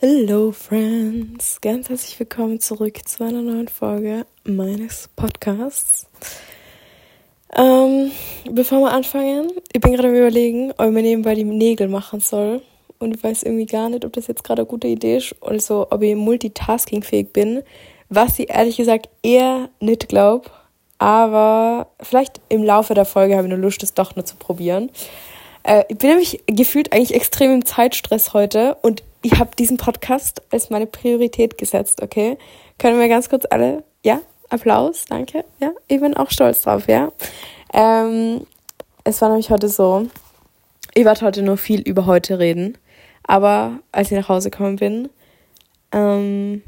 Hello Friends, ganz herzlich willkommen zurück zu einer neuen Folge meines Podcasts. Ähm, bevor wir anfangen, ich bin gerade überlegen, ob ich mir nebenbei die Nägel machen soll. Und ich weiß irgendwie gar nicht, ob das jetzt gerade eine gute Idee ist, also ob ich multitaskingfähig bin, was ich ehrlich gesagt eher nicht glaube. Aber vielleicht im Laufe der Folge habe ich nur Lust, das doch nur zu probieren. Äh, ich bin nämlich gefühlt eigentlich extrem im Zeitstress heute und ich habe diesen Podcast als meine Priorität gesetzt, okay? Können wir ganz kurz alle, ja, Applaus, danke, ja, ich bin auch stolz drauf, ja. Ähm, es war nämlich heute so, ich werde heute nur viel über heute reden, aber als ich nach Hause gekommen bin, ähm,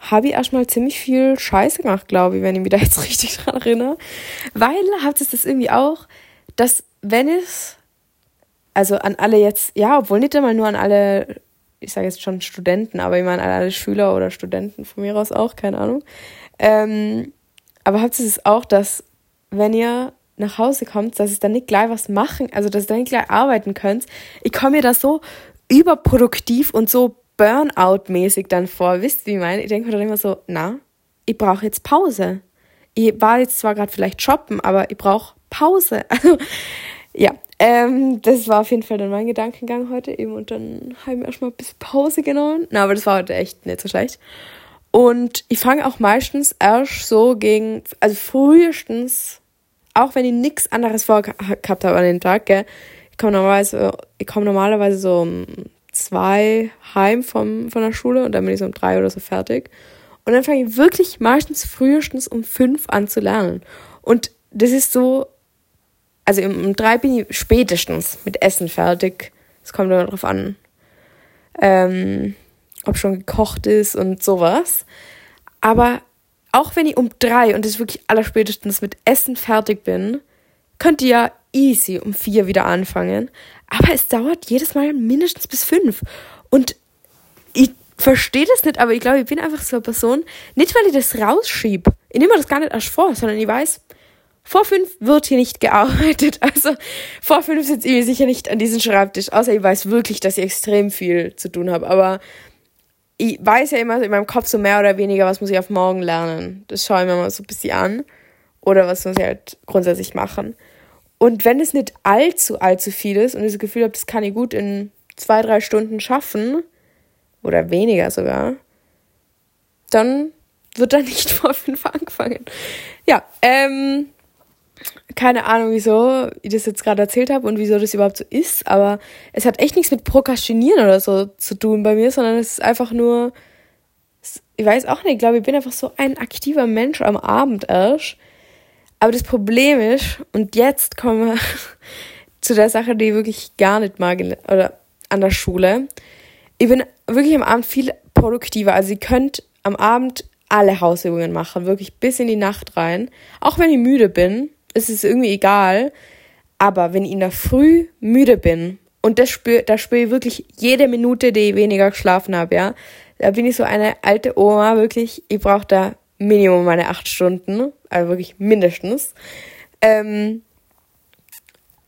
habe ich erstmal ziemlich viel Scheiße gemacht, glaube ich, wenn ich mich da jetzt richtig dran erinnere. Weil habt ihr das irgendwie auch, dass wenn es also an alle jetzt, ja, obwohl nicht einmal nur an alle, ich sage jetzt schon Studenten, aber ich meine alle Schüler oder Studenten von mir aus auch, keine Ahnung. Ähm, aber habt ihr es auch, dass wenn ihr nach Hause kommt, dass ihr dann nicht gleich was machen, also dass ihr dann nicht gleich arbeiten könnt. Ich komme mir da so überproduktiv und so Burnout-mäßig dann vor. Wisst ihr, wie ich meine? Ich denke mir dann immer so, na, ich brauche jetzt Pause. Ich war jetzt zwar gerade vielleicht shoppen, aber ich brauche Pause. Also, ja, ähm, das war auf jeden Fall dann mein Gedankengang heute eben und dann haben wir erstmal ein bisschen Pause genommen. Na, aber das war heute echt nicht so schlecht. Und ich fange auch meistens erst so gegen, also frühestens, auch wenn ich nichts anderes vorgehabt habe an den Tag, gell, ich komme normalerweise, ich komme normalerweise so um zwei heim vom, von der Schule und dann bin ich so um drei oder so fertig. Und dann fange ich wirklich meistens frühestens um fünf an zu lernen. Und das ist so, also um drei bin ich spätestens mit Essen fertig. Es kommt immer drauf an, ähm, ob schon gekocht ist und sowas. Aber auch wenn ich um drei und das wirklich allerspätestens mit Essen fertig bin, könnt ihr ja easy um vier wieder anfangen. Aber es dauert jedes Mal mindestens bis fünf. Und ich verstehe das nicht, aber ich glaube, ich bin einfach so eine Person, nicht weil ich das rausschiebe. Ich nehme das gar nicht erst vor, sondern ich weiß, vor fünf wird hier nicht gearbeitet. Also vor fünf sitze ich sicher nicht an diesem Schreibtisch, außer ich weiß wirklich, dass ich extrem viel zu tun habe. Aber ich weiß ja immer in meinem Kopf so mehr oder weniger, was muss ich auf morgen lernen. Das schaue ich mir mal so ein bisschen an. Oder was muss ich halt grundsätzlich machen. Und wenn es nicht allzu, allzu viel ist und ich das Gefühl habe, das kann ich gut in zwei, drei Stunden schaffen, oder weniger sogar, dann wird da nicht vor fünf angefangen. Ja, ähm, keine Ahnung, wieso ich das jetzt gerade erzählt habe und wieso das überhaupt so ist, aber es hat echt nichts mit Prokrastinieren oder so zu tun bei mir, sondern es ist einfach nur, ich weiß auch nicht, ich glaube, ich bin einfach so ein aktiver Mensch am Abend erst. Aber das Problem ist, und jetzt kommen wir zu der Sache, die ich wirklich gar nicht mag, oder an der Schule. Ich bin wirklich am Abend viel produktiver. Also ihr könnt am Abend alle Hausübungen machen, wirklich bis in die Nacht rein. Auch wenn ich müde bin, es ist irgendwie egal. Aber wenn ich in der Früh müde bin und das spür, da spüre ich wirklich jede Minute, die ich weniger geschlafen habe, ja, da bin ich so eine alte Oma, wirklich, ich brauche da Minimum meine acht Stunden, also wirklich mindestens. Ähm,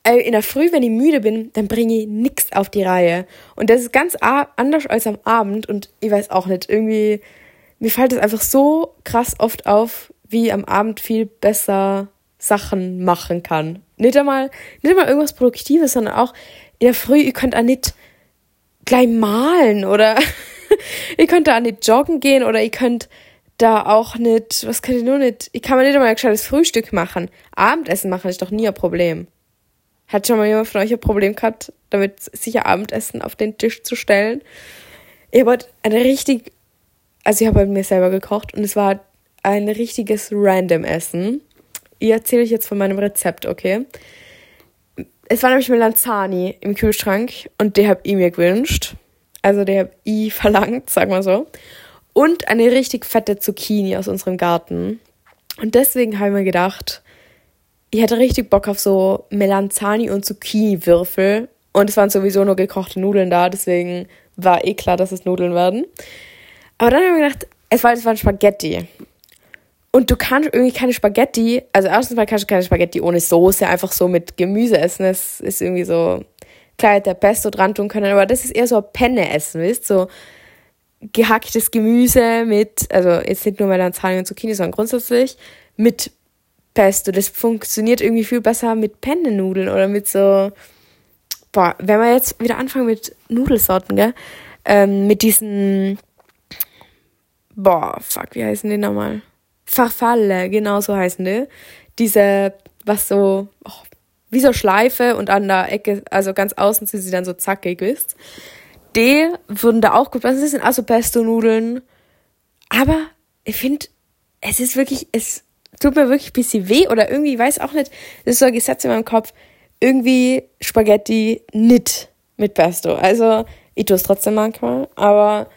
äh, in der Früh, wenn ich müde bin, dann bringe ich nichts auf die Reihe. Und das ist ganz anders als am Abend und ich weiß auch nicht, irgendwie, mir fällt es einfach so krass oft auf, wie am Abend viel besser Sachen machen kann. Nicht einmal, nicht einmal irgendwas Produktives, sondern auch in der Früh, ihr könnt auch nicht gleich malen oder ihr könnt da nicht joggen gehen oder ihr könnt da auch nicht, was kann ich nur nicht, ich kann mir nicht einmal ein gescheites Frühstück machen. Abendessen machen ist doch nie ein Problem. Hat schon mal jemand von euch ein Problem gehabt, damit sicher Abendessen auf den Tisch zu stellen? Ich habe eine richtig, also ich habe bei mir selber gekocht und es war ein richtiges random Ich erzähle euch jetzt von meinem Rezept, okay? Es war nämlich Melanzani im Kühlschrank und der habe ich mir gewünscht. Also der habe ich verlangt, sagen wir so. Und eine richtig fette Zucchini aus unserem Garten. Und deswegen habe ich mir gedacht, ich hätte richtig Bock auf so Melanzani und Zucchini-Würfel. Und es waren sowieso nur gekochte Nudeln da, deswegen war eh klar, dass es Nudeln werden. Aber dann habe ich mir gedacht, es war, es waren Spaghetti. Und du kannst irgendwie keine Spaghetti, also erstens mal kannst du keine Spaghetti ohne Soße, einfach so mit Gemüse essen. Das ist irgendwie so, klar, der Pesto dran tun können, aber das ist eher so Penne essen, wisst so. gehacktes Gemüse mit, also jetzt nicht nur Melanzani und Zucchini, sondern grundsätzlich mit Pesto. Das funktioniert irgendwie viel besser mit Pennenudeln oder mit so, boah, wenn wir jetzt wieder anfangen mit Nudelsorten, gell, ähm, mit diesen, boah, fuck, wie heißen die nochmal? Farfalle, genau so heißen die. Diese, was so, oh, wie so Schleife und an der Ecke, also ganz außen sind sie dann so zackig, wisst. Die würden da auch gut passen. Das sind also Pesto-Nudeln. Aber ich finde, es ist wirklich, es tut mir wirklich ein bisschen weh oder irgendwie, ich weiß auch nicht, das ist so ein Gesetz in meinem Kopf, irgendwie Spaghetti nicht mit Pesto. Also, ich tue es trotzdem manchmal, aber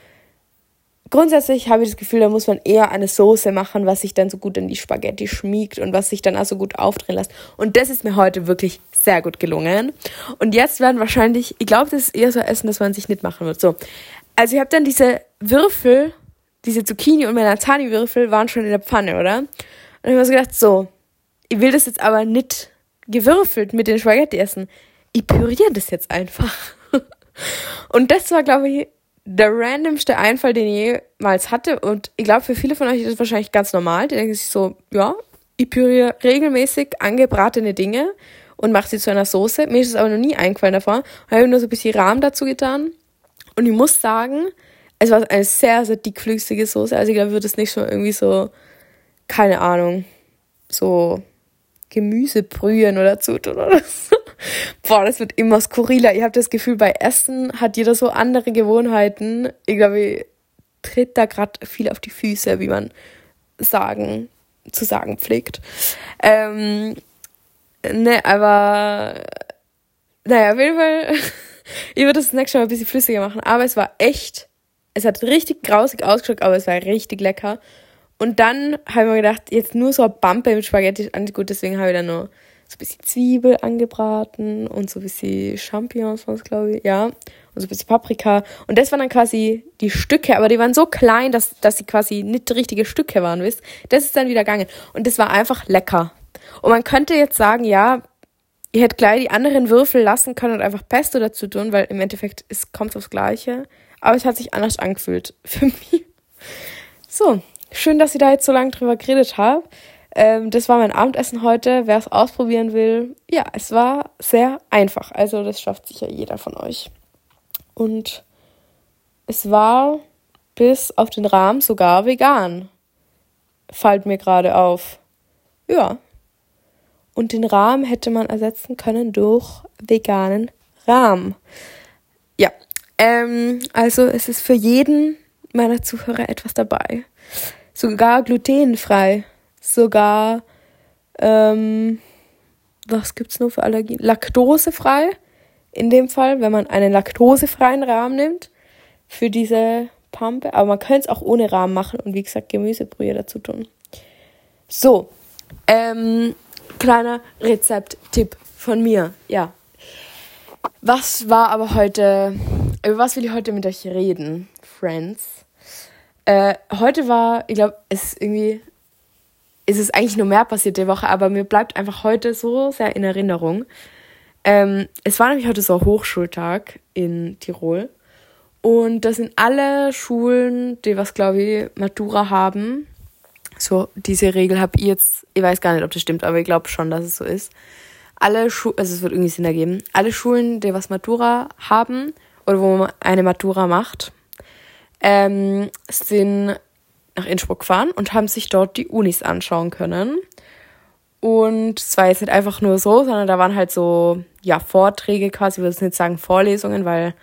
grundsätzlich habe ich das Gefühl, da muss man eher eine Soße machen, was sich dann so gut in die Spaghetti schmiegt und was sich dann auch so gut aufdrehen lässt. Und das ist mir heute wirklich sehr gut gelungen. Und jetzt werden wahrscheinlich, ich glaube, das ist eher so Essen, das man sich nicht machen wird. So, also ich habe dann diese Würfel, diese Zucchini und Melanzani-Würfel waren schon in der Pfanne, oder? Und ich habe mir so gedacht, so, ich will das jetzt aber nicht gewürfelt mit den Spaghetti essen. Ich püriere das jetzt einfach. und das war, glaube ich, der randomste Einfall, den ich jemals hatte. Und ich glaube, für viele von euch ist das wahrscheinlich ganz normal. Die denken sich so, ja, ich püriere regelmäßig angebratene Dinge und mache sie zu einer Soße. Mir ist es aber noch nie eingefallen davor. Ich habe nur so ein bisschen Rahm dazu getan. Und ich muss sagen, es war eine sehr, sehr dickflüssige Soße. Also ich glaube, ich würde es nicht schon irgendwie so, keine Ahnung, so Gemüsebrühen oder zu tun oder so. Boah, das wird immer skurriler. Ich habe das Gefühl, bei Essen hat jeder so andere Gewohnheiten. Ich glaube, ich tritt da gerade viel auf die Füße, wie man sagen, zu sagen pflegt. Ähm, ne, aber naja, auf jeden Fall, ich würde das nächste Mal ein bisschen flüssiger machen. Aber es war echt, es hat richtig grausig ausgeschaut, aber es war richtig lecker. Und dann habe ich mir gedacht, jetzt nur so ein Bumpe mit Spaghetti, gut, deswegen habe ich dann noch so ein bisschen Zwiebel angebraten und so ein bisschen Champignons, was glaube ich, ja, und so ein bisschen Paprika. Und das waren dann quasi die Stücke, aber die waren so klein, dass, dass sie quasi nicht richtige Stücke waren, wisst. Das ist dann wieder gegangen. Und das war einfach lecker. Und man könnte jetzt sagen, ja, ihr hättet gleich die anderen Würfel lassen können und einfach Pesto dazu tun, weil im Endeffekt es kommt aufs Gleiche. Aber es hat sich anders angefühlt für mich. So, Schön, dass ich da jetzt so lange drüber geredet habe. Ähm, das war mein Abendessen heute. Wer es ausprobieren will, ja, es war sehr einfach. Also das schafft sicher jeder von euch. Und es war bis auf den Rahmen sogar vegan. Fällt mir gerade auf. Ja. Und den Rahmen hätte man ersetzen können durch veganen Rahmen. Ja. Ähm, also es ist für jeden meiner Zuhörer etwas dabei sogar glutenfrei, sogar, ähm, was gibt's nur für Allergien? Laktosefrei, in dem Fall, wenn man einen laktosefreien Rahmen nimmt für diese Pampe. Aber man könnte es auch ohne Rahmen machen und wie gesagt Gemüsebrühe dazu tun. So, ähm, kleiner Rezepttipp von mir, ja. Was war aber heute, über was will ich heute mit euch reden, Friends? Äh, heute war, ich glaube, es ist irgendwie, es ist eigentlich nur mehr passiert die Woche, aber mir bleibt einfach heute so sehr in Erinnerung. Ähm, es war nämlich heute so Hochschultag in Tirol. Und das sind alle Schulen, die was, glaube ich, Matura haben. So, diese Regel habe ich jetzt, ich weiß gar nicht, ob das stimmt, aber ich glaube schon, dass es so ist. Alle Schulen, also es wird irgendwie Sinn ergeben, alle Schulen, die was Matura haben oder wo man eine Matura macht, ähm, sind nach Innsbruck gefahren und haben sich dort die Unis anschauen können. Und es war jetzt nicht einfach nur so, sondern da waren halt so, ja, Vorträge quasi, ich würde jetzt nicht sagen Vorlesungen, weil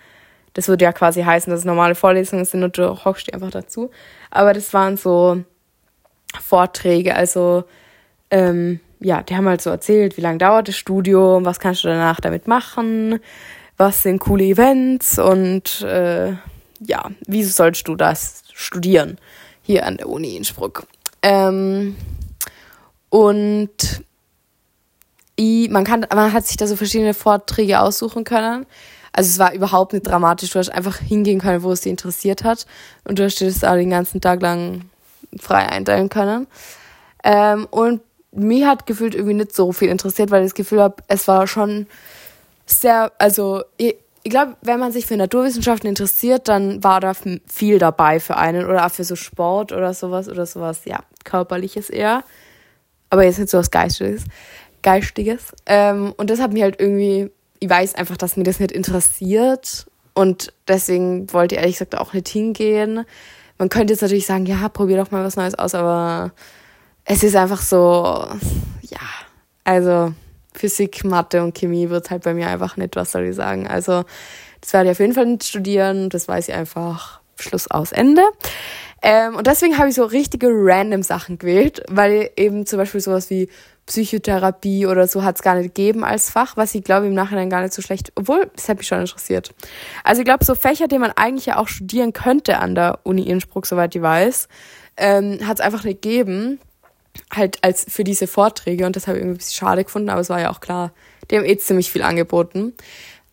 das würde ja quasi heißen, dass es normale Vorlesungen sind und du hockst einfach dazu. Aber das waren so Vorträge, also ähm, ja, die haben halt so erzählt, wie lange dauert das Studium, was kannst du danach damit machen, was sind coole Events und äh, ja, wieso sollst du das studieren hier an der Uni Innsbruck? Ähm, und ich, man, kann, man hat sich da so verschiedene Vorträge aussuchen können. Also es war überhaupt nicht dramatisch. Du hast einfach hingehen können, wo es dich interessiert hat. Und du hast dir das da den ganzen Tag lang frei einteilen können. Ähm, und mich hat gefühlt irgendwie nicht so viel interessiert, weil ich das Gefühl habe, es war schon sehr, also ich, ich glaube, wenn man sich für Naturwissenschaften interessiert, dann war da viel dabei für einen oder auch für so Sport oder sowas oder sowas, ja, körperliches eher. Aber jetzt nicht so was Geistiges. Geistiges. Ähm, und das hat mich halt irgendwie, ich weiß einfach, dass mir das nicht interessiert. Und deswegen wollte ich ehrlich gesagt auch nicht hingehen. Man könnte jetzt natürlich sagen, ja, probier doch mal was Neues aus, aber es ist einfach so, ja, also Physik, Mathe und Chemie wird halt bei mir einfach nicht, was soll ich sagen. Also das werde ich auf jeden Fall nicht studieren, das weiß ich einfach, Schluss aus Ende. Ähm, und deswegen habe ich so richtige random Sachen gewählt, weil eben zum Beispiel sowas wie Psychotherapie oder so hat es gar nicht gegeben als Fach, was ich glaube im Nachhinein gar nicht so schlecht, obwohl es hat mich schon interessiert. Also ich glaube, so Fächer, die man eigentlich ja auch studieren könnte an der Uni Innsbruck, soweit ich weiß, ähm, hat es einfach nicht gegeben halt als für diese Vorträge und das habe ich irgendwie ein bisschen schade gefunden, aber es war ja auch klar, die haben eh ziemlich viel angeboten.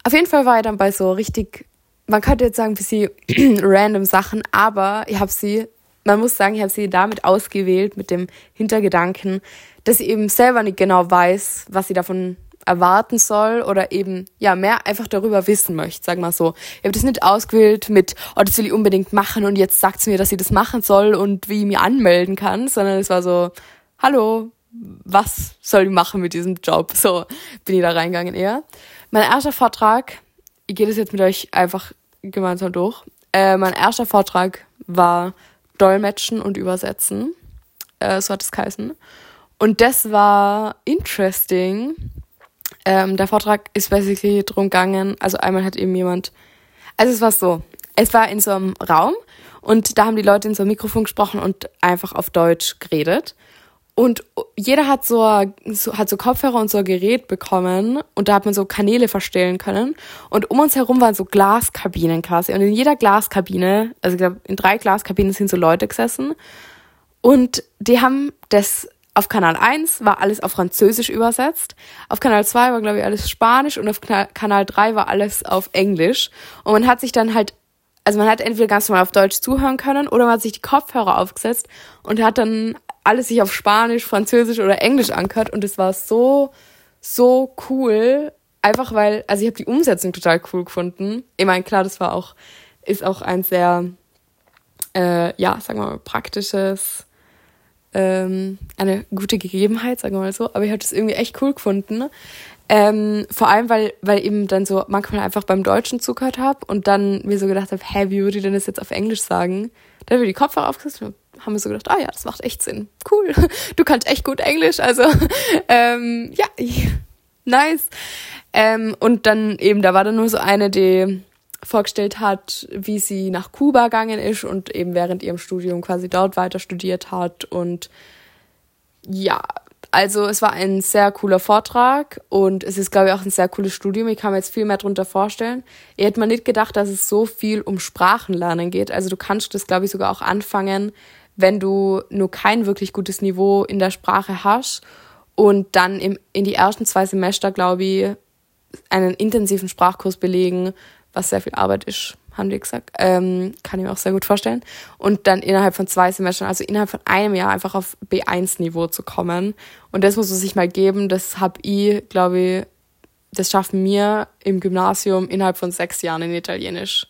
Auf jeden Fall war ich dann bei so richtig, man könnte jetzt sagen, ein bisschen random Sachen, aber ich habe sie, man muss sagen, ich habe sie damit ausgewählt mit dem Hintergedanken, dass ich eben selber nicht genau weiß, was sie davon erwarten soll oder eben ja mehr einfach darüber wissen möchte, sag mal so. Ich habe das nicht ausgewählt mit, oh, das will ich unbedingt machen und jetzt sagt sie mir, dass sie das machen soll und wie ich mich anmelden kann, sondern es war so, hallo, was soll ich machen mit diesem Job? So bin ich da reingegangen eher. Mein erster Vortrag, ich gehe das jetzt mit euch einfach gemeinsam durch. Äh, mein erster Vortrag war Dolmetschen und Übersetzen. Äh, so hat es geheißen. Und das war interesting, ähm, der Vortrag ist basically drum gegangen, also einmal hat eben jemand, also es war so, es war in so einem Raum und da haben die Leute in so einem Mikrofon gesprochen und einfach auf Deutsch geredet. Und jeder hat so, so, hat so Kopfhörer und so ein Gerät bekommen und da hat man so Kanäle verstellen können. Und um uns herum waren so Glaskabinen quasi. Und in jeder Glaskabine, also ich glaube, in drei Glaskabinen sind so Leute gesessen. Und die haben das auf Kanal 1 war alles auf Französisch übersetzt, auf Kanal 2 war, glaube ich, alles Spanisch und auf Kanal 3 war alles auf Englisch. Und man hat sich dann halt, also man hat entweder ganz normal auf Deutsch zuhören können oder man hat sich die Kopfhörer aufgesetzt und hat dann alles sich auf Spanisch, Französisch oder Englisch angehört und es war so, so cool. Einfach weil, also ich habe die Umsetzung total cool gefunden. Ich meine, klar, das war auch, ist auch ein sehr, äh, ja, sagen wir mal, praktisches ähm, eine gute Gegebenheit, sagen wir mal so. Aber ich habe das irgendwie echt cool gefunden. Ähm, vor allem, weil, weil eben dann so manchmal einfach beim Deutschen zugehört habe und dann mir so gedacht habe, hä, wie würde ich denn das jetzt auf Englisch sagen? Dann haben wir die Kopfhörer aufgesetzt und haben wir so gedacht, ah ja, das macht echt Sinn. Cool. Du kannst echt gut Englisch, also ähm, ja, nice. Ähm, und dann eben, da war dann nur so eine, die vorgestellt hat, wie sie nach Kuba gegangen ist und eben während ihrem Studium quasi dort weiter studiert hat. Und ja, also es war ein sehr cooler Vortrag und es ist, glaube ich, auch ein sehr cooles Studium. Ich kann mir jetzt viel mehr darunter vorstellen. Ich hätte mir nicht gedacht, dass es so viel um Sprachenlernen geht. Also du kannst das, glaube ich, sogar auch anfangen, wenn du nur kein wirklich gutes Niveau in der Sprache hast und dann im, in die ersten zwei Semester, glaube ich, einen intensiven Sprachkurs belegen, was sehr viel Arbeit ist, haben die gesagt. Ähm, kann ich mir auch sehr gut vorstellen. Und dann innerhalb von zwei Semestern, also innerhalb von einem Jahr einfach auf B1-Niveau zu kommen. Und das muss es sich mal geben. Das habe ich, glaube ich, das schaffen wir im Gymnasium innerhalb von sechs Jahren in Italienisch.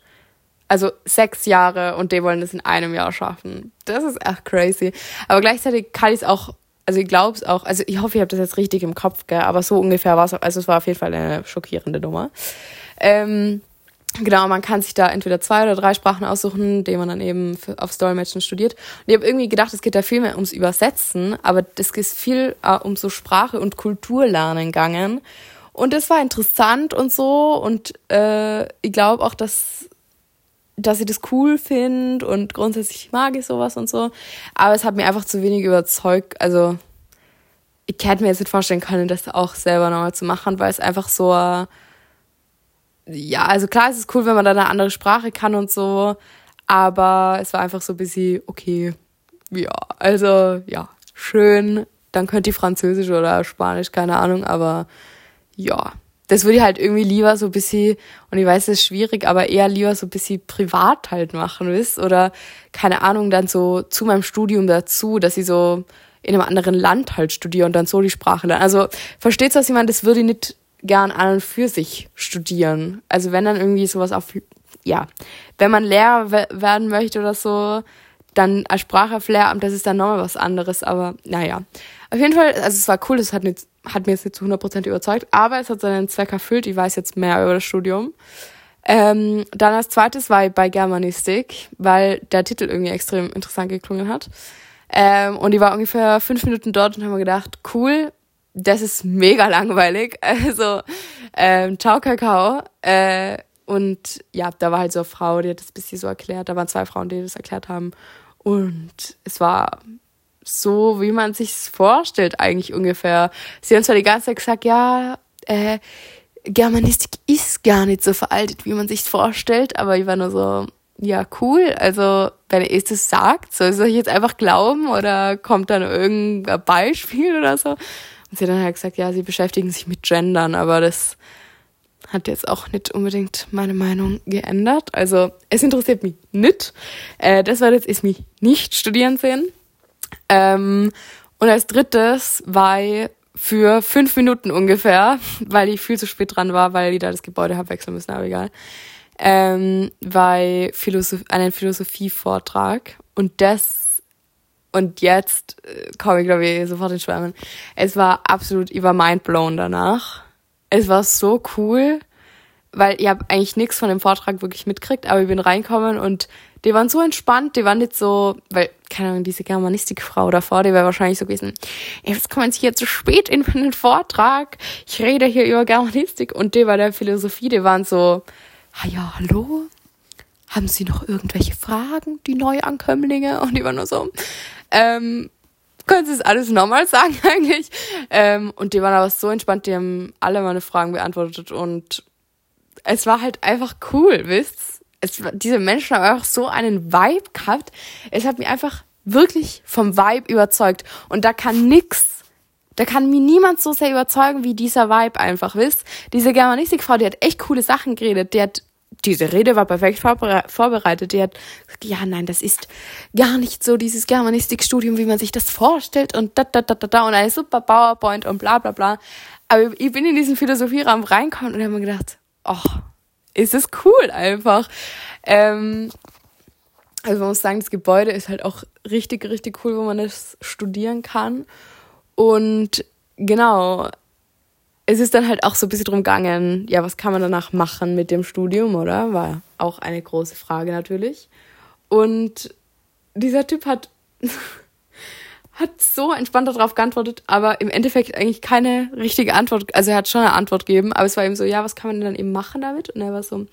Also sechs Jahre und die wollen das in einem Jahr schaffen. Das ist echt crazy. Aber gleichzeitig kann ich es auch, also ich glaube es auch, also ich hoffe, ich habe das jetzt richtig im Kopf, gell? aber so ungefähr war es, also es war auf jeden Fall eine schockierende Nummer. Ähm, Genau, man kann sich da entweder zwei oder drei Sprachen aussuchen, die man dann eben für, aufs Dolmetschen studiert. Und ich habe irgendwie gedacht, es geht da viel mehr ums Übersetzen, aber es ist viel äh, um so Sprache und Kulturlernen gegangen. Und das war interessant und so. Und äh, ich glaube auch, dass, dass ich das cool finde und grundsätzlich mag ich sowas und so. Aber es hat mir einfach zu wenig überzeugt. Also ich hätte mir jetzt nicht vorstellen können, das auch selber nochmal zu machen, weil es einfach so... Äh, ja, also klar, es ist cool, wenn man da eine andere Sprache kann und so, aber es war einfach so ein bisschen, okay, ja, also ja, schön, dann könnt ihr Französisch oder Spanisch, keine Ahnung, aber ja, das würde ich halt irgendwie lieber so ein bisschen, und ich weiß, es ist schwierig, aber eher lieber so ein bisschen privat halt machen, wisst? Oder, keine Ahnung, dann so zu meinem Studium dazu, dass ich so in einem anderen Land halt studiere und dann so die Sprache lerne. Also, versteht's, was ich meine? Das würde ich nicht gern an und für sich studieren. Also wenn dann irgendwie sowas auf, ja, wenn man Lehrer werden möchte oder so, dann als Sprache auf Lehramt, das ist dann nochmal was anderes. Aber naja, auf jeden Fall, also es war cool, es hat, hat mir jetzt nicht zu 100% überzeugt, aber es hat seinen Zweck erfüllt. Ich weiß jetzt mehr über das Studium. Ähm, dann als zweites war ich bei Germanistik, weil der Titel irgendwie extrem interessant geklungen hat. Ähm, und ich war ungefähr fünf Minuten dort und habe mir gedacht, cool, das ist mega langweilig. Also, ähm, ciao Kakao. Äh, und ja, da war halt so eine Frau, die hat das ein bisschen so erklärt. Da waren zwei Frauen, die das erklärt haben. Und es war so, wie man sich vorstellt, eigentlich ungefähr. Sie haben zwar die ganze Zeit gesagt, ja, äh, Germanistik ist gar nicht so veraltet, wie man sich vorstellt, aber ich war nur so, ja, cool. Also, wenn ihr das sagt, soll ich jetzt einfach glauben oder kommt dann irgendein Beispiel oder so? Und sie hat dann halt gesagt, ja, sie beschäftigen sich mit Gendern, aber das hat jetzt auch nicht unbedingt meine Meinung geändert. Also, es interessiert mich nicht. Äh, das war jetzt, ist mich nicht studieren sehen. Ähm, und als drittes war ich für fünf Minuten ungefähr, weil ich viel zu spät dran war, weil ich da das Gebäude habe wechseln müssen, aber egal ähm, bei Philosoph einen Philosophievortrag und das und jetzt äh, komme ich glaube ich sofort in Schwärmen. Es war absolut über mindblown danach. Es war so cool, weil ich habe eigentlich nichts von dem Vortrag wirklich mitkriegt, aber ich bin reinkommen und die waren so entspannt, die waren nicht so, weil, keine Ahnung, diese Germanistikfrau davor, die wäre wahrscheinlich so gewesen, jetzt kommen sie hier zu spät in meinen Vortrag, ich rede hier über Germanistik und die war der Philosophie, die waren so, ah ja, hallo? Haben Sie noch irgendwelche Fragen, die Neuankömmlinge? Und die war nur so, ähm, können Sie das alles nochmal sagen eigentlich? Ähm, und die waren aber so entspannt, die haben alle meine Fragen beantwortet und es war halt einfach cool, wisst es, Diese Menschen haben einfach so einen Vibe gehabt. Es hat mich einfach wirklich vom Vibe überzeugt. Und da kann nix da kann mir niemand so sehr überzeugen wie dieser Vibe einfach, wisst? Diese Germanistikfrau, die hat echt coole Sachen geredet. Die hat, diese Rede war perfekt vorbereitet. Die hat gesagt, ja, nein, das ist gar nicht so dieses Germanistikstudium, wie man sich das vorstellt und da, da, da, da, da und eine super PowerPoint und bla, bla, bla. Aber ich bin in diesen Philosophieraum reingekommen und habe mir gedacht, oh, ist das cool einfach. Ähm, also man muss sagen, das Gebäude ist halt auch richtig, richtig cool, wo man das studieren kann. Und genau, es ist dann halt auch so ein bisschen drum gegangen, ja, was kann man danach machen mit dem Studium, oder? War auch eine große Frage natürlich. Und dieser Typ hat, hat so entspannt darauf geantwortet, aber im Endeffekt eigentlich keine richtige Antwort. Also er hat schon eine Antwort gegeben, aber es war eben so, ja, was kann man denn dann eben machen damit? Und er war so,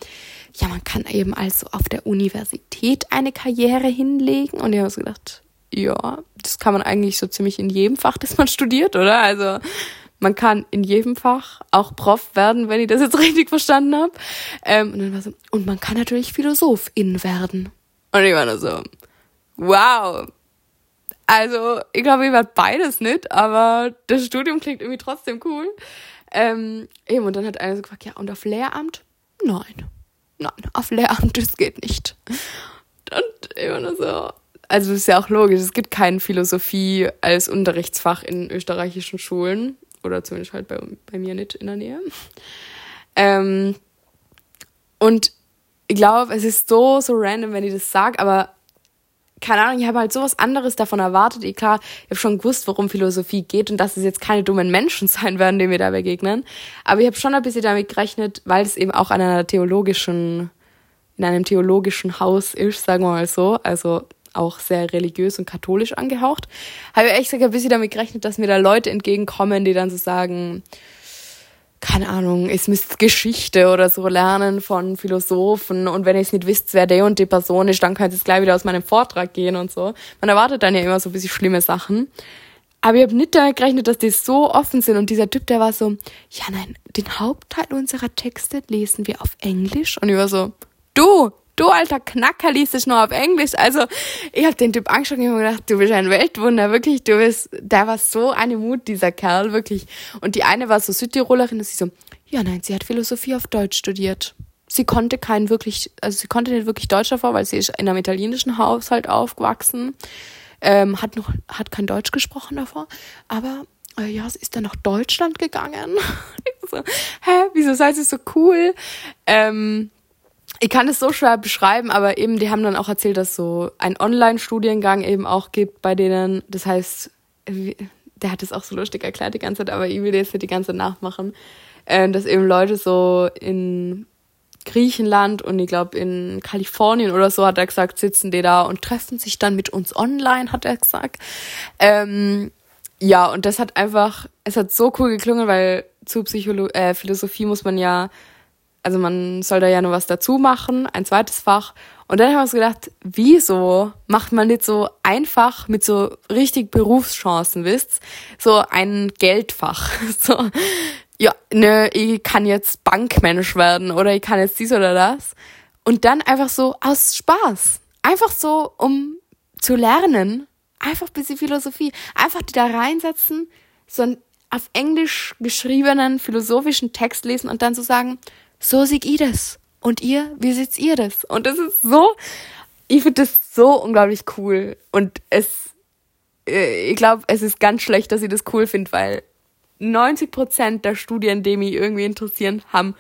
ja, man kann eben also auf der Universität eine Karriere hinlegen. Und ich habe so gedacht, ja, das kann man eigentlich so ziemlich in jedem Fach, das man studiert, oder? Also man kann in jedem Fach auch Prof werden, wenn ich das jetzt richtig verstanden habe. Ähm, und dann war so, und man kann natürlich Philosophin werden. Und ich war nur so, wow. Also, ich glaube, ich werde beides nicht, aber das Studium klingt irgendwie trotzdem cool. Ähm, eben, und dann hat einer so gefragt, ja, und auf Lehramt? Nein. Nein, auf Lehramt, das geht nicht. Und immer nur so, also ist ja auch logisch, es gibt keine Philosophie als Unterrichtsfach in österreichischen Schulen. Oder zumindest halt bei, bei mir nicht in der Nähe. Ähm, und ich glaube, es ist so, so random, wenn ich das sage, aber keine Ahnung, ich habe halt sowas anderes davon erwartet. Ich, klar, ich habe schon gewusst, worum Philosophie geht und dass es jetzt keine dummen Menschen sein werden, die mir da begegnen. Aber ich habe schon ein bisschen damit gerechnet, weil es eben auch an einer theologischen, in einem theologischen Haus ist, sagen wir mal so. Also auch sehr religiös und katholisch angehaucht. Habe ich echt sogar ein bisschen damit gerechnet, dass mir da Leute entgegenkommen, die dann so sagen, keine Ahnung, ich müsst Geschichte oder so lernen von Philosophen und wenn ihr es nicht wisst, wer der und die Person ist, dann könnt ihr es gleich wieder aus meinem Vortrag gehen und so. Man erwartet dann ja immer so ein bisschen schlimme Sachen. Aber ich habe nicht damit gerechnet, dass die so offen sind und dieser Typ, der war so, ja nein, den Hauptteil unserer Texte lesen wir auf Englisch und ich war so, du, du alter Knacker liest es nur auf Englisch. Also ich habe den Typ angeschaut und gedacht, du bist ein Weltwunder, wirklich, du bist, der war so eine Mut, dieser Kerl, wirklich. Und die eine war so Südtirolerin und sie so, ja nein, sie hat Philosophie auf Deutsch studiert. Sie konnte kein wirklich, also sie konnte nicht wirklich Deutsch davor, weil sie ist in einem italienischen Haushalt aufgewachsen, ähm, hat noch, hat kein Deutsch gesprochen davor, aber äh, ja, sie ist dann nach Deutschland gegangen. so, hä, wieso seid ihr so cool? Ähm, ich kann es so schwer beschreiben, aber eben, die haben dann auch erzählt, dass so ein Online-Studiengang eben auch gibt bei denen. Das heißt, der hat es auch so lustig erklärt die ganze Zeit, aber ich will jetzt nicht die ganze Zeit nachmachen, äh, dass eben Leute so in Griechenland und ich glaube in Kalifornien oder so, hat er gesagt, sitzen die da und treffen sich dann mit uns online, hat er gesagt. Ähm, ja, und das hat einfach, es hat so cool geklungen, weil zu Psycholo äh, Philosophie muss man ja, also man soll da ja nur was dazu machen, ein zweites Fach. Und dann haben wir uns gedacht, wieso macht man nicht so einfach mit so richtig Berufschancen, wisst? So ein Geldfach. So, ja, ne, ich kann jetzt Bankmensch werden oder ich kann jetzt dies oder das. Und dann einfach so aus Spaß. Einfach so, um zu lernen. Einfach ein bisschen Philosophie. Einfach die da reinsetzen, so einen auf Englisch geschriebenen philosophischen Text lesen und dann so sagen, so seht ihr das. Und ihr, wie seht ihr das? Und das ist so, ich finde das so unglaublich cool. Und es, äh, ich glaube, es ist ganz schlecht, dass ich das cool finde, weil 90 Prozent der Studien, die mich irgendwie interessieren, haben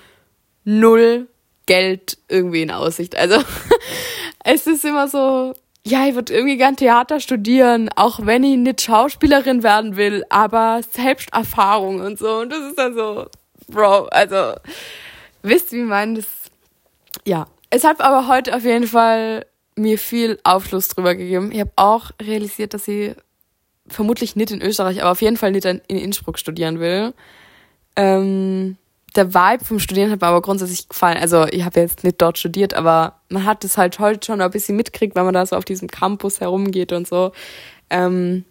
null Geld irgendwie in Aussicht. Also es ist immer so, ja, ich würde irgendwie gern Theater studieren, auch wenn ich nicht Schauspielerin werden will, aber Selbsterfahrung und so. Und das ist dann so, Bro, also wisst wie man das. Ja, es hat aber heute auf jeden Fall mir viel Aufschluss drüber gegeben. Ich habe auch realisiert, dass ich vermutlich nicht in Österreich, aber auf jeden Fall nicht in Innsbruck studieren will. Ähm, der Vibe vom Studieren hat mir aber grundsätzlich gefallen. Also ich habe jetzt nicht dort studiert, aber man hat es halt heute schon ein bisschen mitkriegt, wenn man da so auf diesem Campus herumgeht und so. Ähm,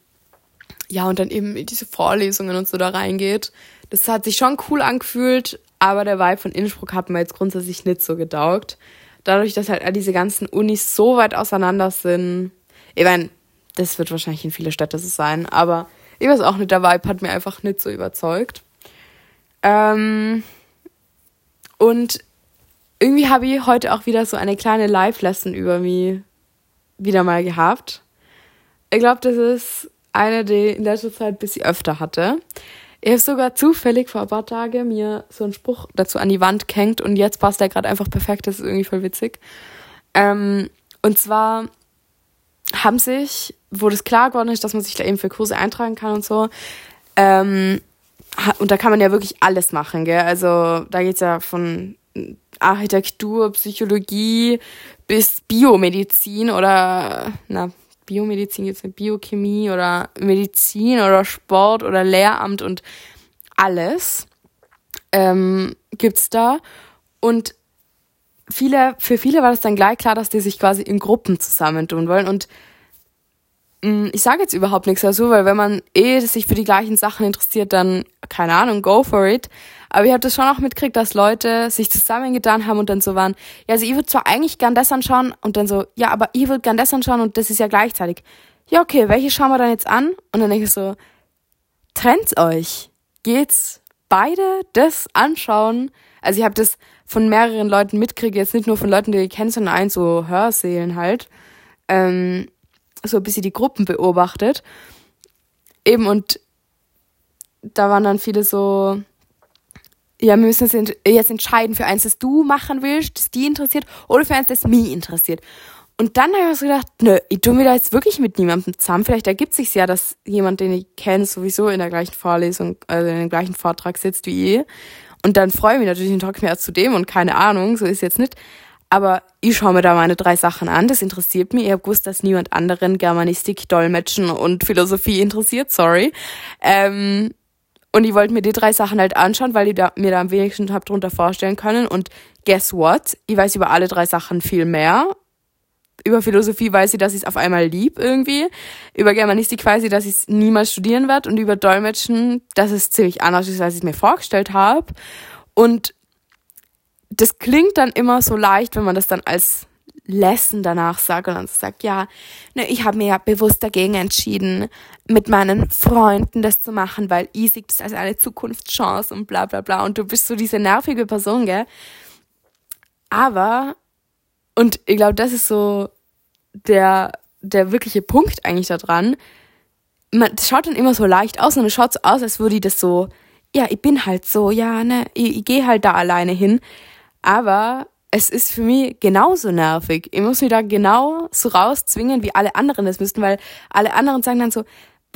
ja, und dann eben in diese Vorlesungen und so da reingeht. Das hat sich schon cool angefühlt, aber der Vibe von Innsbruck hat mir jetzt grundsätzlich nicht so gedaugt. Dadurch, dass halt diese ganzen Unis so weit auseinander sind. Ich meine, das wird wahrscheinlich in viele Städte so sein, aber ich weiß auch nicht, der Vibe hat mir einfach nicht so überzeugt. Ähm, und irgendwie habe ich heute auch wieder so eine kleine Live-Lesson über mich wieder mal gehabt. Ich glaube, das ist eine, die in letzter Zeit ein bisschen öfter hatte. Ich habe sogar zufällig vor ein paar Tagen mir so einen Spruch dazu an die Wand gehängt und jetzt passt der gerade einfach perfekt. Das ist irgendwie voll witzig. Ähm, und zwar haben sich, wo das klar geworden ist, dass man sich da eben für Kurse eintragen kann und so, ähm, und da kann man ja wirklich alles machen, gell? Also da geht's ja von Architektur, Psychologie bis Biomedizin oder na, Biomedizin gibt's nicht, Biochemie oder Medizin oder Sport oder Lehramt und alles ähm, gibt's da. Und viele, für viele war das dann gleich klar, dass die sich quasi in Gruppen zusammentun wollen. Und mm, ich sage jetzt überhaupt nichts dazu, weil wenn man eh sich für die gleichen Sachen interessiert, dann, keine Ahnung, go for it. Aber ich habe das schon auch mitgekriegt, dass Leute sich zusammengetan haben und dann so waren, ja, also ich würde zwar eigentlich gern das anschauen und dann so, ja, aber ich würde gern das anschauen und das ist ja gleichzeitig. Ja, okay, welche schauen wir dann jetzt an? Und dann denke ich so, trennt's euch. Geht's beide das anschauen? Also ich habe das von mehreren Leuten mitkriege, jetzt nicht nur von Leuten, die ich kenne, sondern ein so Hörsälen halt, ähm, so ein bisschen die Gruppen beobachtet. Eben und da waren dann viele so, ja, wir müssen jetzt entscheiden für eins, das du machen willst, das die interessiert, oder für eins, das mich interessiert. Und dann habe ich mir so gedacht, nö, ich tue mir da jetzt wirklich mit niemandem zusammen. Vielleicht ergibt sich ja, dass jemand, den ich kenne, sowieso in der gleichen Vorlesung, also in dem gleichen Vortrag sitzt wie ich. Und dann freue ich mich natürlich und talk mehr zu dem und keine Ahnung, so ist jetzt nicht. Aber ich schaue mir da meine drei Sachen an, das interessiert mich. Ich habe gewusst, dass niemand anderen Germanistik, Dolmetschen und Philosophie interessiert, sorry. Ähm, und ich wollte mir die drei Sachen halt anschauen, weil ich da, mir da am wenigsten hab drunter vorstellen können. Und guess what? Ich weiß über alle drei Sachen viel mehr über Philosophie weiß ich, dass ich es auf einmal lieb irgendwie. Über Germanistik weiß ich, dass ich es niemals studieren werde. Und über Dolmetschen, dass es ziemlich anders ist, als ich es mir vorgestellt habe. Und das klingt dann immer so leicht, wenn man das dann als Lesson danach sagt und dann sagt, ja, ne, ich habe mir ja bewusst dagegen entschieden, mit meinen Freunden das zu machen, weil ich sehe das als eine Zukunftschance und bla bla bla. Und du bist so diese nervige Person, gell? Aber und ich glaube, das ist so der, der wirkliche Punkt eigentlich daran. Man, das schaut dann immer so leicht aus und es schaut so aus, als würde ich das so ja, ich bin halt so, ja, ne, ich, ich gehe halt da alleine hin. Aber es ist für mich genauso nervig. Ich muss mich da genau so rauszwingen, wie alle anderen es müssten, weil alle anderen sagen dann so,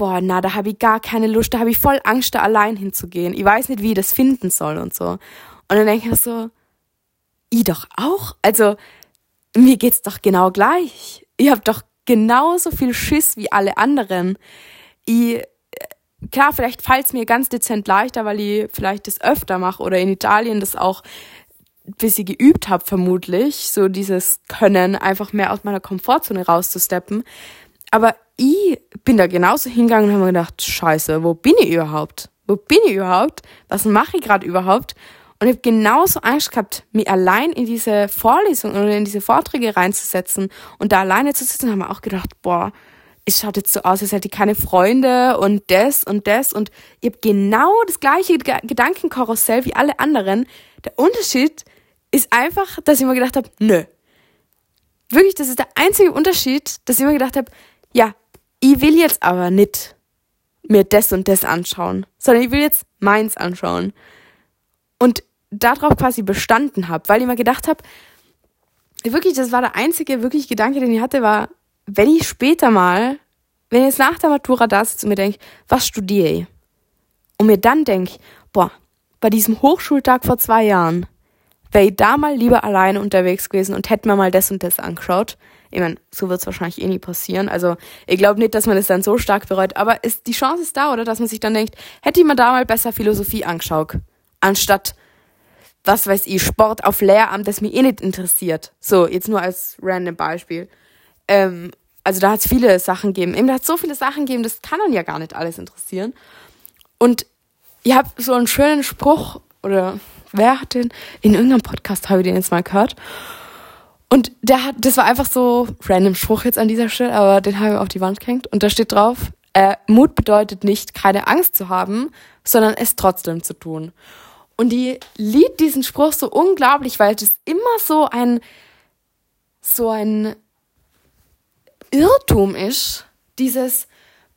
boah, na, da habe ich gar keine Lust, da habe ich voll Angst, da allein hinzugehen. Ich weiß nicht, wie ich das finden soll und so. Und dann denke ich so, ich doch auch. Also, mir geht's doch genau gleich. Ich habe doch genauso viel Schiss wie alle anderen. Ich, klar, vielleicht fällt es mir ganz dezent leichter, weil ich vielleicht das öfter mache oder in Italien das auch bis ich geübt habe, vermutlich, so dieses Können, einfach mehr aus meiner Komfortzone rauszusteppen. Aber ich bin da genauso hingegangen und habe mir gedacht, scheiße, wo bin ich überhaupt? Wo bin ich überhaupt? Was mache ich gerade überhaupt? Und ich habe genauso Angst gehabt, mich allein in diese Vorlesung oder in diese Vorträge reinzusetzen und da alleine zu sitzen, haben wir auch gedacht, boah, es schaut jetzt so aus, als hätte ich keine Freunde und das und das und ich habe genau das gleiche Gedankenkarussell wie alle anderen. Der Unterschied ist einfach, dass ich mir gedacht habe, nö. Wirklich, das ist der einzige Unterschied, dass ich mir gedacht habe, ja, ich will jetzt aber nicht mir das und das anschauen, sondern ich will jetzt meins anschauen. Und darauf quasi bestanden habe, weil ich mir gedacht habe, wirklich, das war der einzige wirklich Gedanke, den ich hatte, war, wenn ich später mal, wenn ich jetzt nach der Matura da sitze und mir denke, was studiere ich? Und mir dann denke, boah, bei diesem Hochschultag vor zwei Jahren, wäre ich da mal lieber alleine unterwegs gewesen und hätte mir mal das und das angeschaut. Ich meine, so wird es wahrscheinlich eh nie passieren. Also ich glaube nicht, dass man es dann so stark bereut, aber ist, die Chance ist da, oder? Dass man sich dann denkt, hätte ich mir da mal besser Philosophie angeschaut, anstatt, was weiß ich, Sport auf Lehramt, das mich eh nicht interessiert. So, jetzt nur als random Beispiel. Ähm, also da hat es viele Sachen gegeben. Eben, da hat so viele Sachen gegeben, das kann dann ja gar nicht alles interessieren. Und ich habe so einen schönen Spruch, oder wer hat den? In irgendeinem Podcast habe ich den jetzt mal gehört. Und der hat, das war einfach so random Spruch jetzt an dieser Stelle, aber den habe ich auf die Wand gehängt. Und da steht drauf, äh, Mut bedeutet nicht, keine Angst zu haben, sondern es trotzdem zu tun. Und die liebt diesen Spruch so unglaublich, weil es immer so ein, so ein Irrtum ist. Dieses,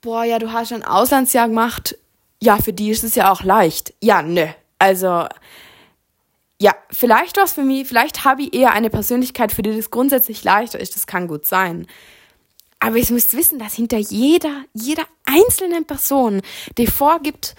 boah, ja, du hast ein Auslandsjahr gemacht, ja, für die ist es ja auch leicht. Ja, ne. Also, ja, vielleicht was für mich, vielleicht habe ich eher eine Persönlichkeit, für die das grundsätzlich leichter ist, das kann gut sein. Aber ich müsst wissen, dass hinter jeder, jeder einzelnen Person, die vorgibt,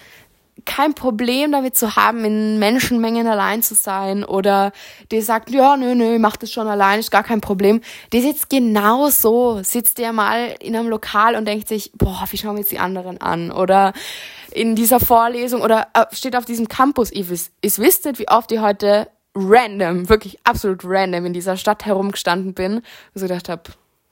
kein Problem damit zu haben, in Menschenmengen allein zu sein oder die sagt, ja, nö, nö, mach das schon allein, ist gar kein Problem. Die sitzt genau so, sitzt der mal in einem Lokal und denkt sich, boah, wie schauen wir jetzt die anderen an? Oder in dieser Vorlesung oder äh, steht auf diesem Campus. Ich, wiss, ich wisst nicht, wie oft ich heute random, wirklich absolut random in dieser Stadt herumgestanden bin und so gedacht habe,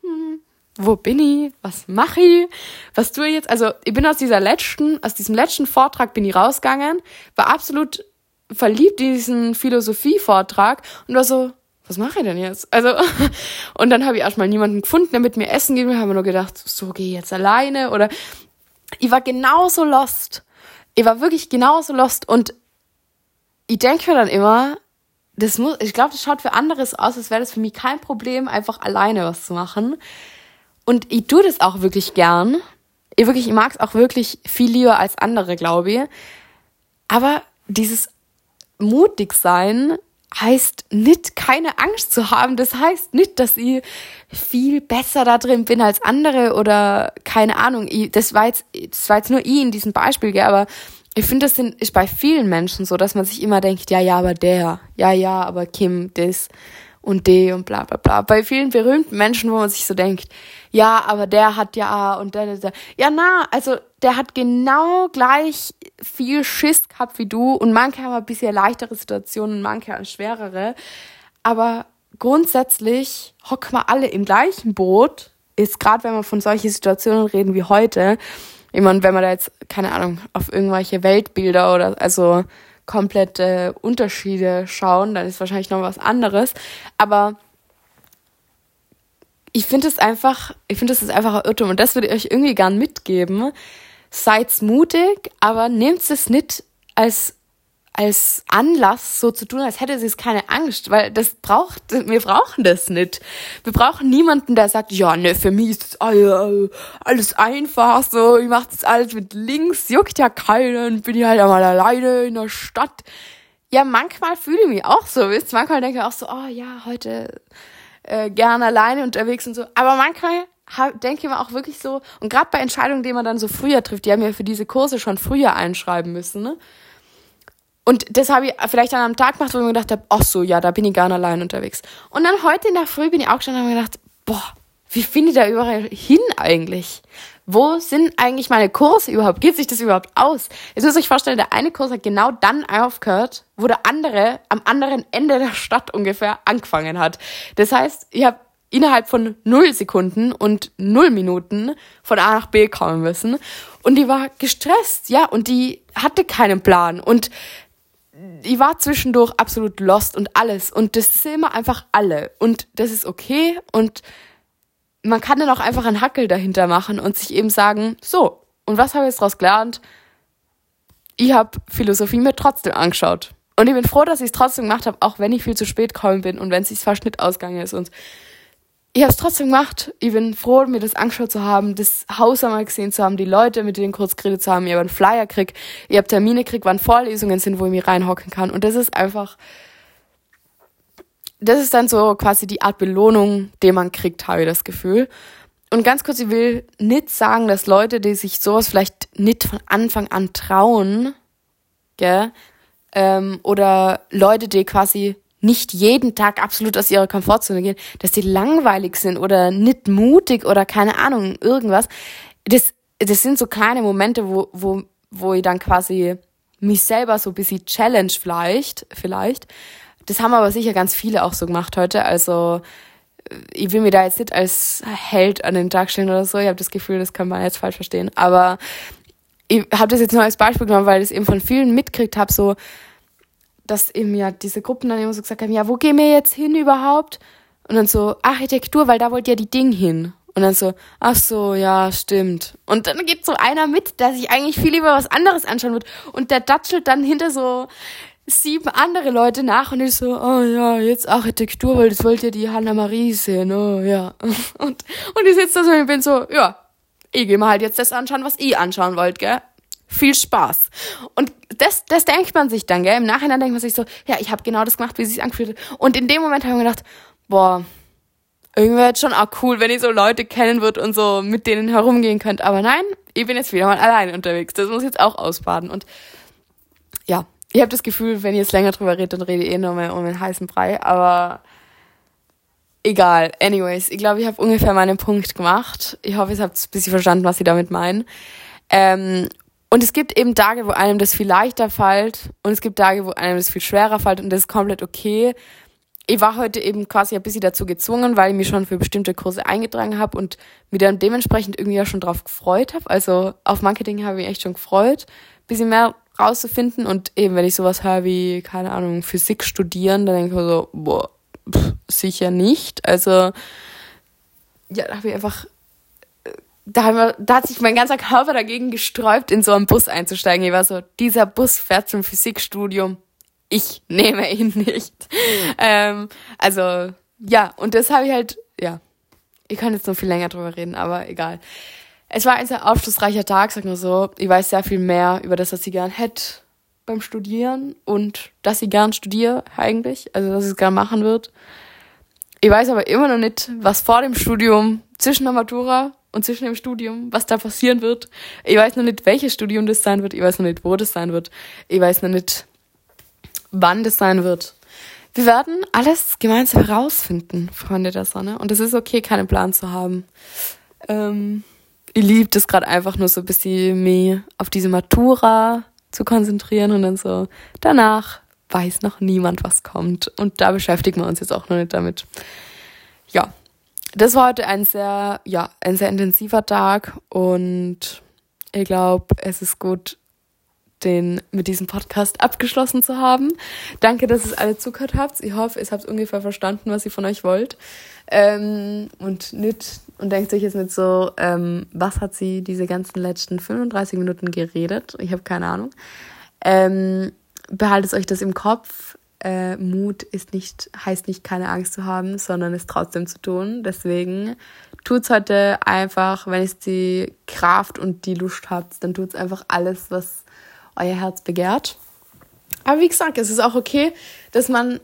hm, wo bin ich? Was mache ich? Was tue ich jetzt? Also ich bin aus dieser letzten, aus diesem letzten Vortrag bin ich rausgegangen, war absolut verliebt in diesen Philosophie-Vortrag und war so, was mache ich denn jetzt? Also, und dann habe ich erstmal niemanden gefunden, der mit mir essen geht. Wir haben nur gedacht, so gehe ich jetzt alleine oder ich war genauso lost. Ich war wirklich genauso lost und ich denke mir dann immer, das muss, ich glaube, das schaut für anderes aus, als wäre das für mich kein Problem, einfach alleine was zu machen. Und ich tue das auch wirklich gern. Ich wirklich, ich mag es auch wirklich viel lieber als andere, glaube ich. Aber dieses mutig sein heißt nicht keine Angst zu haben. Das heißt nicht, dass ich viel besser da drin bin als andere oder keine Ahnung. Ich, das war jetzt, das war jetzt nur ich in diesem Beispiel, gell, aber ich finde, das sind, ist bei vielen Menschen so, dass man sich immer denkt, ja, ja, aber der, ja, ja, aber Kim, das und D und bla bla bla. Bei vielen berühmten Menschen, wo man sich so denkt, ja, aber der hat ja und der, der, der. Ja, na, also der hat genau gleich viel Schiss gehabt wie du und manche haben ein bisschen leichtere Situationen, manche haben schwerere. Aber grundsätzlich hocken wir alle im gleichen Boot. Ist gerade, wenn wir von solchen Situationen reden wie heute. Ich meine, wenn man da jetzt, keine Ahnung, auf irgendwelche Weltbilder oder also komplette Unterschiede schauen, dann ist wahrscheinlich noch was anderes. Aber ich finde es einfach, ich finde es ist einfach ein Irrtum und das würde ich euch irgendwie gern mitgeben. Seid mutig, aber nehmt es nicht als als Anlass so zu tun, als hätte sie es keine Angst, weil das braucht, wir brauchen das nicht. Wir brauchen niemanden, der sagt, ja, ne, für mich ist das alles einfach, so, ich mach das alles mit links, juckt ja keinen, bin ich halt einmal alleine in der Stadt. Ja, manchmal fühle ich mich auch so, wisst Manchmal denke ich auch so, oh ja, heute äh, gerne alleine unterwegs und so. Aber manchmal denke ich mir auch wirklich so, und gerade bei Entscheidungen, die man dann so früher trifft, die haben ja für diese Kurse schon früher einschreiben müssen, ne? Und das habe ich vielleicht dann am Tag gemacht, wo ich mir gedacht habe, ach so, ja, da bin ich gar nicht allein unterwegs. Und dann heute in der Früh bin ich auch schon und habe mir gedacht, boah, wie finde ich da überall hin eigentlich? Wo sind eigentlich meine Kurse überhaupt? Geht sich das überhaupt aus? Jetzt müsst ihr euch vorstellen, der eine Kurs hat genau dann aufgehört, wo der andere am anderen Ende der Stadt ungefähr angefangen hat. Das heißt, ich habe innerhalb von null Sekunden und null Minuten von A nach B kommen müssen. Und die war gestresst, ja, und die hatte keinen Plan. Und ich war zwischendurch absolut lost und alles. Und das ist immer einfach alle. Und das ist okay. Und man kann dann auch einfach einen Hackel dahinter machen und sich eben sagen, so, und was habe ich jetzt daraus gelernt? Ich habe Philosophie mir trotzdem angeschaut. Und ich bin froh, dass ich es trotzdem gemacht habe, auch wenn ich viel zu spät gekommen bin und wenn es sich Verschnitt ausgegangen ist. Und ich habe es trotzdem gemacht. Ich bin froh, mir das angeschaut zu haben, das Haus einmal gesehen zu haben, die Leute, mit denen kurz geredet zu haben. Ich habe einen Flyer krieg, ich habe Termine krieg, wann Vorlesungen sind, wo ich mich reinhocken kann. Und das ist einfach, das ist dann so quasi die Art Belohnung, die man kriegt, habe ich das Gefühl. Und ganz kurz, ich will nicht sagen, dass Leute, die sich sowas vielleicht nicht von Anfang an trauen, gell, ähm, oder Leute, die quasi nicht jeden Tag absolut aus ihrer Komfortzone gehen, dass die langweilig sind oder nicht mutig oder keine Ahnung, irgendwas. Das, das sind so kleine Momente, wo, wo, wo ich dann quasi mich selber so ein bisschen challenge vielleicht, vielleicht. Das haben aber sicher ganz viele auch so gemacht heute. Also ich will mir da jetzt nicht als Held an den Tag stellen oder so. Ich habe das Gefühl, das kann man jetzt falsch verstehen. Aber ich habe das jetzt nur als Beispiel genommen, weil ich es eben von vielen mitkriegt habe, so dass eben ja diese Gruppen dann immer so gesagt haben, ja, wo gehen wir jetzt hin überhaupt? Und dann so, Architektur, weil da wollt ja die Ding hin. Und dann so, ach so, ja, stimmt. Und dann geht so einer mit, der sich eigentlich viel lieber was anderes anschauen wird. Und der datschelt dann hinter so sieben andere Leute nach und ich so, oh ja, jetzt Architektur, weil das wollt ja die Hanna Marie sehen, oh ja. Und, und ich sitze da so und bin so, ja, ich geh mal halt jetzt das anschauen, was ihr anschauen wollt, gell? Viel Spaß. Und das, das denkt man sich dann, gell? Im Nachhinein denkt man sich so, ja, ich habe genau das gemacht, wie es sich angefühlt hat. Und in dem Moment habe ich mir gedacht, boah, irgendwie wäre es schon auch cool, wenn ihr so Leute kennen würdet und so mit denen herumgehen könnt. Aber nein, ich bin jetzt wieder mal alleine unterwegs. Das muss ich jetzt auch ausbaden. Und ja, ich habe das Gefühl, wenn ihr jetzt länger drüber redet, dann rede ich eh nur mehr um den heißen Brei. Aber egal. Anyways, ich glaube, ich habe ungefähr meinen Punkt gemacht. Ich hoffe, ihr habt ein bisschen verstanden, was ich damit meine. Ähm, und es gibt eben Tage, wo einem das viel leichter fällt und es gibt Tage, wo einem das viel schwerer fällt und das ist komplett okay. Ich war heute eben quasi ein bisschen dazu gezwungen, weil ich mich schon für bestimmte Kurse eingetragen habe und mich dann dementsprechend irgendwie auch schon drauf gefreut habe. Also auf Marketing habe ich mich echt schon gefreut, ein bisschen mehr rauszufinden und eben wenn ich sowas höre wie, keine Ahnung, Physik studieren, dann denke ich mir so, boah, pff, sicher nicht. Also ja, da habe ich einfach da, haben wir, da hat sich mein ganzer Körper dagegen gesträubt, in so einen Bus einzusteigen. Ich war so, dieser Bus fährt zum Physikstudium. Ich nehme ihn nicht. Mhm. Ähm, also, ja, und das habe ich halt, ja. Ich kann jetzt noch viel länger drüber reden, aber egal. Es war ein sehr aufschlussreicher Tag, sag nur so. Ich weiß sehr viel mehr über das, was ich gern hätte beim Studieren und dass ich gern studiere eigentlich, also dass ich es gern machen wird. Ich weiß aber immer noch nicht, was vor dem Studium zwischen der Matura und zwischen dem Studium, was da passieren wird. Ich weiß noch nicht, welches Studium das sein wird. Ich weiß noch nicht, wo das sein wird. Ich weiß noch nicht, wann das sein wird. Wir werden alles gemeinsam herausfinden, Freunde der Sonne. Und es ist okay, keinen Plan zu haben. Ähm, ich liebe das gerade einfach nur so ein bisschen mehr auf diese Matura zu konzentrieren und dann so danach weiß noch niemand, was kommt. Und da beschäftigen wir uns jetzt auch noch nicht damit. Ja, das war heute ein sehr, ja, ein sehr intensiver Tag und ich glaube, es ist gut, den mit diesem Podcast abgeschlossen zu haben. Danke, dass ihr alle zugehört habt. Ich hoffe, ihr habt ungefähr verstanden, was ihr von euch wollt. Ähm, und nicht, und denkt euch jetzt nicht so, ähm, was hat sie diese ganzen letzten 35 Minuten geredet? Ich habe keine Ahnung. Ähm, behaltet euch das im Kopf. Äh, Mut ist nicht, heißt nicht, keine Angst zu haben, sondern es trotzdem zu tun. Deswegen tut's heute einfach, wenn ihr die Kraft und die Lust habt, dann tut's einfach alles, was euer Herz begehrt. Aber wie gesagt, es ist auch okay, dass man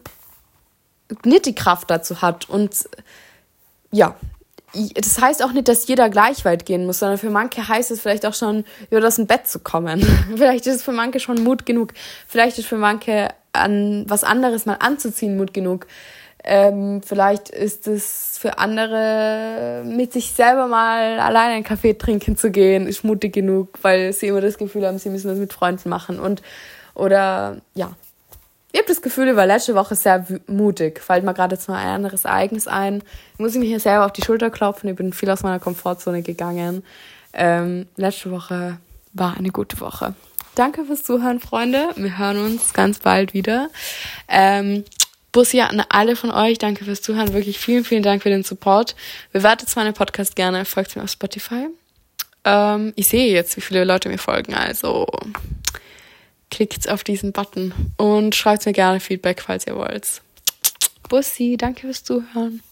nicht die Kraft dazu hat. Und ja, das heißt auch nicht, dass jeder gleich weit gehen muss, sondern für manche heißt es vielleicht auch schon, über das Bett zu kommen. vielleicht ist es für manche schon Mut genug. Vielleicht ist für manche an was anderes mal anzuziehen Mut genug. Ähm, vielleicht ist es für andere, mit sich selber mal alleine einen Kaffee trinken zu gehen, ist mutig genug, weil sie immer das Gefühl haben, sie müssen das mit Freunden machen. Und oder ja, ich habe das Gefühl, ich war letzte Woche sehr mutig. Fällt mir gerade jetzt mal ein anderes Ereignis ein. Muss ich mir hier selber auf die Schulter klopfen. Ich bin viel aus meiner Komfortzone gegangen. Ähm, letzte Woche war eine gute Woche. Danke fürs Zuhören, Freunde. Wir hören uns ganz bald wieder. Ähm, Bussi an alle von euch. Danke fürs Zuhören. Wirklich vielen, vielen Dank für den Support. Bewertet meinen Podcast gerne. Folgt mir auf Spotify. Ähm, ich sehe jetzt, wie viele Leute mir folgen. Also klickt auf diesen Button und schreibt mir gerne Feedback, falls ihr wollt. Bussi, danke fürs Zuhören.